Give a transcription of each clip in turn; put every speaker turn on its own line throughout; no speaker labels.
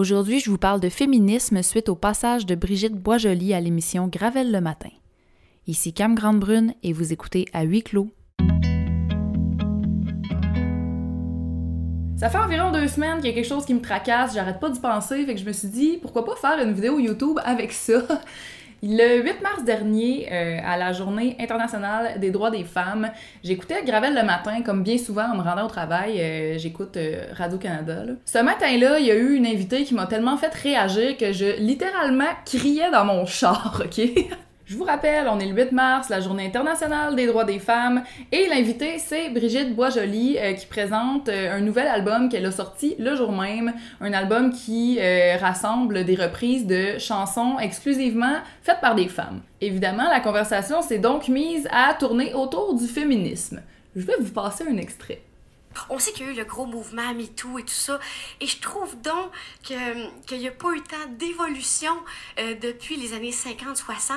Aujourd'hui, je vous parle de féminisme suite au passage de Brigitte Boisjoli à l'émission Gravel le matin. Ici Cam Grande-Brune et vous écoutez à huis clos. Ça fait environ deux semaines qu'il y a quelque chose qui me tracasse, j'arrête pas d'y penser, fait que je me suis dit pourquoi pas faire une vidéo YouTube avec ça? Le 8 mars dernier, euh, à la Journée internationale des droits des femmes, j'écoutais Gravel le matin, comme bien souvent en me rendant au travail, euh, j'écoute euh, Radio-Canada. Ce matin-là, il y a eu une invitée qui m'a tellement fait réagir que je littéralement criais dans mon char, ok? Je vous rappelle, on est le 8 mars, la journée internationale des droits des femmes, et l'invité, c'est Brigitte Boisjoli, euh, qui présente euh, un nouvel album qu'elle a sorti le jour même, un album qui euh, rassemble des reprises de chansons exclusivement faites par des femmes. Évidemment, la conversation s'est donc mise à tourner autour du féminisme. Je vais vous passer un extrait.
On sait qu'il y a eu le gros mouvement MeToo et tout ça. Et je trouve donc qu'il n'y a pas eu tant d'évolution euh, depuis les années 50-60.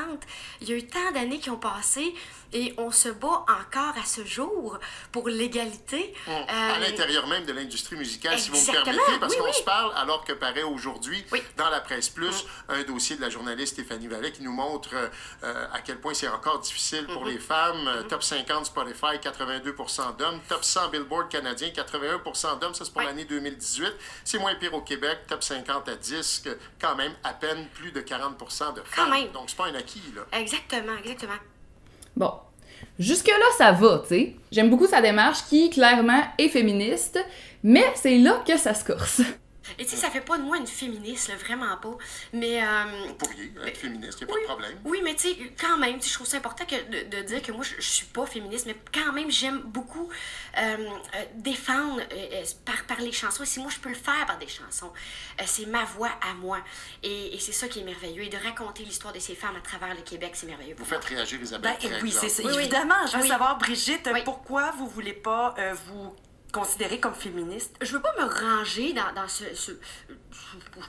Il y a eu tant d'années qui ont passé et on se bat encore à ce jour pour l'égalité.
à euh, l'intérieur même de l'industrie musicale, si vous me permettez, parce qu'on se parle alors que paraît aujourd'hui dans la presse plus mm. un dossier de la journaliste Stéphanie Vallet qui nous montre euh, à quel point c'est encore difficile pour mm-hmm. les femmes. Mm-hmm. Top 50 Spotify, 82% d'hommes. Top 100 Billboard canadien, 81% d'hommes. Ça, c'est pour l'année 2018. C'est moins pire au Québec. Top 50 à disque, quand même à peine plus de 40% de femmes. Donc, c'est pas un acquis, là.
Exactement, exactement.
Bon. Jusque-là, ça va, tu sais. J'aime beaucoup sa démarche qui, clairement, est féministe, mais c'est là que ça se corse.
Et tu sais, ça fait pas de moi une féministe, vraiment pas. Mais. Euh,
Vous pourriez être féministe, y a pas de problème.
Oui, mais tu sais, quand même, je trouve ça important que de, dire que moi, je, suis pas féministe, mais quand même, j'aime beaucoup euh, euh, défendre par, par les chansons. Et si moi, je peux le faire par des chansons, c'est ma voix à moi. Et, c'est ça qui est merveilleux. Et de raconter l'histoire de ces femmes à travers le Québec, c'est merveilleux.
Vous faites réagir Isabelle.
Ben, oui, c'est ça. Évidemment, je veux savoir, Brigitte, pourquoi vous voulez pas vous considérée comme féministe?
Je veux pas me ranger dans, dans ce, ce,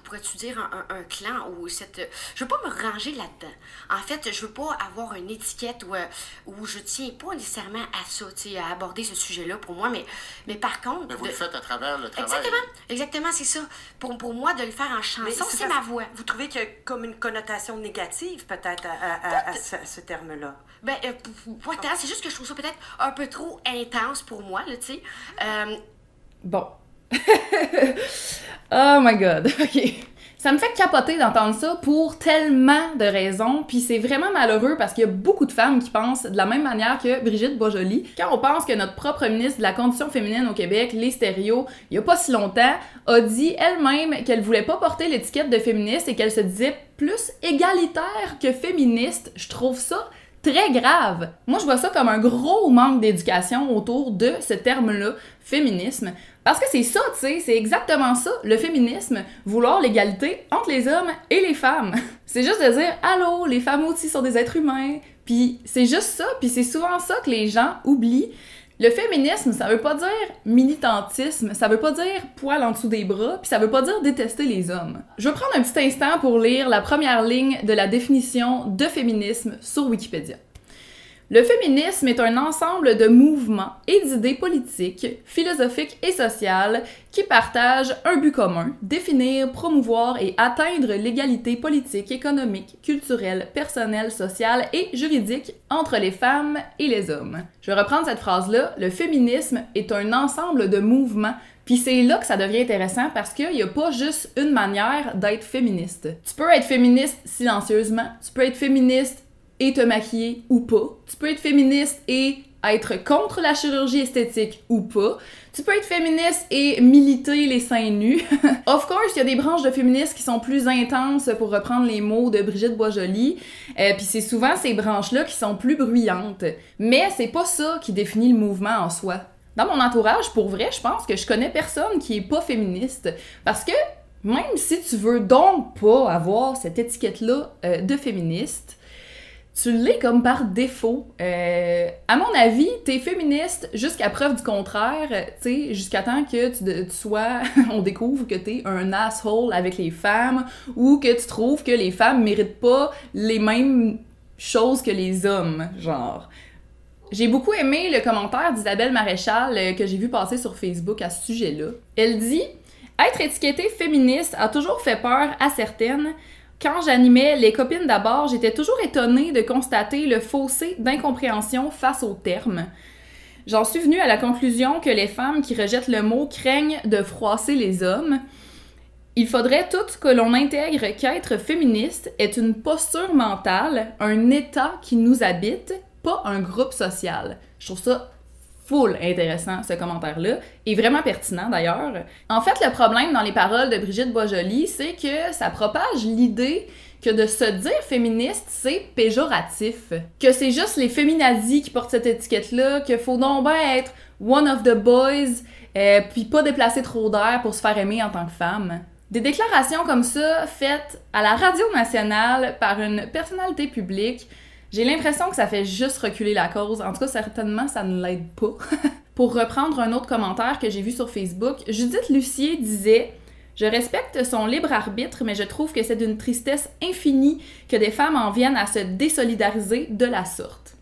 pourrais-tu dire un, un, clan ou cette... Je veux pas me ranger là-dedans. En fait, je veux pas avoir une étiquette où, euh, où je tiens pas nécessairement à ça, à aborder ce sujet-là pour moi, mais, mais par contre...
Mais vous le faites à travers le travail.
Exactement, exactement, c'est ça. Pour, pour moi, de le faire en chanson, c'est ma voix.
Vous trouvez qu'il y a comme une connotation négative peut-être à, à, ce, terme-là?
Ben, euh, c'est juste que je trouve ça peut-être un peu trop intense pour moi, là, tu sais. Euh,
bon. oh my god, ok. Ça me fait capoter d'entendre ça pour tellement de raisons, puis c'est vraiment malheureux parce qu'il y a beaucoup de femmes qui pensent de la même manière que Brigitte Boisjoli. Quand on pense que notre propre ministre de la condition féminine au Québec, les il y a pas si longtemps, a dit elle-même qu'elle voulait pas porter l'étiquette de féministe et qu'elle se disait plus égalitaire que féministe, je trouve ça très grave. Moi, je vois ça comme un gros manque d'éducation autour de ce terme-là, féminisme. Parce que c'est ça, tu sais, c'est exactement ça, le féminisme, vouloir l'égalité entre les hommes et les femmes. C'est juste de dire, allô, les femmes aussi sont des êtres humains. Puis c'est juste ça, puis c'est souvent ça que les gens oublient. Le féminisme, ça veut pas dire militantisme, ça veut pas dire poil en dessous des bras, puis ça veut pas dire détester les hommes. Je vais prendre un petit instant pour lire la première ligne de la définition de féminisme sur Wikipédia. Le féminisme est un ensemble de mouvements et d'idées politiques, philosophiques et sociales qui partagent un but commun, définir, promouvoir et atteindre l'égalité politique, économique, culturelle, personnelle, sociale et juridique entre les femmes et les hommes. Je vais reprendre cette phrase-là, le féminisme est un ensemble de mouvements puis c'est là que ça devient intéressant parce qu'il n'y a pas juste une manière d'être féministe. Tu peux être féministe silencieusement, tu peux être féministe et te maquiller ou pas. Tu peux être féministe et être contre la chirurgie esthétique ou pas. Tu peux être féministe et militer les seins nus. of course, il y a des branches de féministes qui sont plus intenses, pour reprendre les mots de Brigitte Boisjoli. Euh, Puis c'est souvent ces branches-là qui sont plus bruyantes. Mais c'est pas ça qui définit le mouvement en soi. Dans mon entourage, pour vrai, je pense que je connais personne qui est pas féministe. Parce que même si tu veux donc pas avoir cette étiquette-là euh, de féministe, tu l'es comme par défaut. Euh, à mon avis, t'es féministe jusqu'à preuve du contraire, tu sais, jusqu'à temps que tu, sois, on découvre que t'es un asshole avec les femmes ou que tu trouves que les femmes méritent pas les mêmes choses que les hommes, genre. J'ai beaucoup aimé le commentaire d'Isabelle Maréchal euh, que j'ai vu passer sur Facebook à ce sujet-là. Elle dit Être étiquetée féministe a toujours fait peur à certaines. Quand j'animais les copines d'abord, j'étais toujours étonnée de constater le fossé d'incompréhension face aux termes. J'en suis venue à la conclusion que les femmes qui rejettent le mot craignent de froisser les hommes. Il faudrait tout que l'on intègre qu'être féministe est une posture mentale, un état qui nous habite, pas un groupe social. Je trouve ça full intéressant, ce commentaire-là, et vraiment pertinent d'ailleurs. En fait, le problème dans les paroles de Brigitte Boisjoli, c'est que ça propage l'idée que de se dire féministe, c'est péjoratif. Que c'est juste les féminazis qui portent cette étiquette-là, qu'il faut donc bien être one of the boys, euh, puis pas déplacer trop d'air pour se faire aimer en tant que femme. Des déclarations comme ça, faites à la radio nationale par une personnalité publique, j'ai l'impression que ça fait juste reculer la cause. En tout cas, certainement, ça ne l'aide pas. Pour reprendre un autre commentaire que j'ai vu sur Facebook, Judith Lucier disait je respecte son libre arbitre, mais je trouve que c'est d'une tristesse infinie que des femmes en viennent à se désolidariser de la sorte.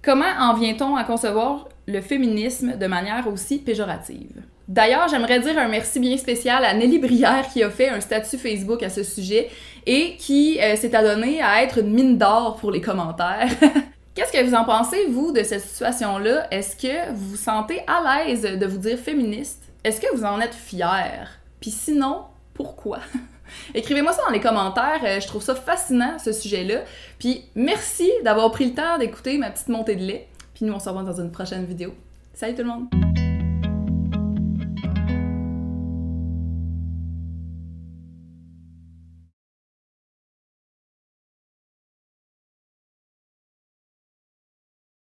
Comment en vient-on à concevoir le féminisme de manière aussi péjorative? D'ailleurs, j'aimerais dire un merci bien spécial à Nelly Brière qui a fait un statut Facebook à ce sujet et qui euh, s'est adonné à être une mine d'or pour les commentaires. Qu'est-ce que vous en pensez, vous, de cette situation-là? Est-ce que vous vous sentez à l'aise de vous dire féministe? Est-ce que vous en êtes fier? Puis sinon, pourquoi? Écrivez-moi ça dans les commentaires, euh, je trouve ça fascinant, ce sujet-là. Puis merci d'avoir pris le temps d'écouter ma petite montée de lait. Puis nous, on se revoit dans une prochaine vidéo. Salut tout le monde!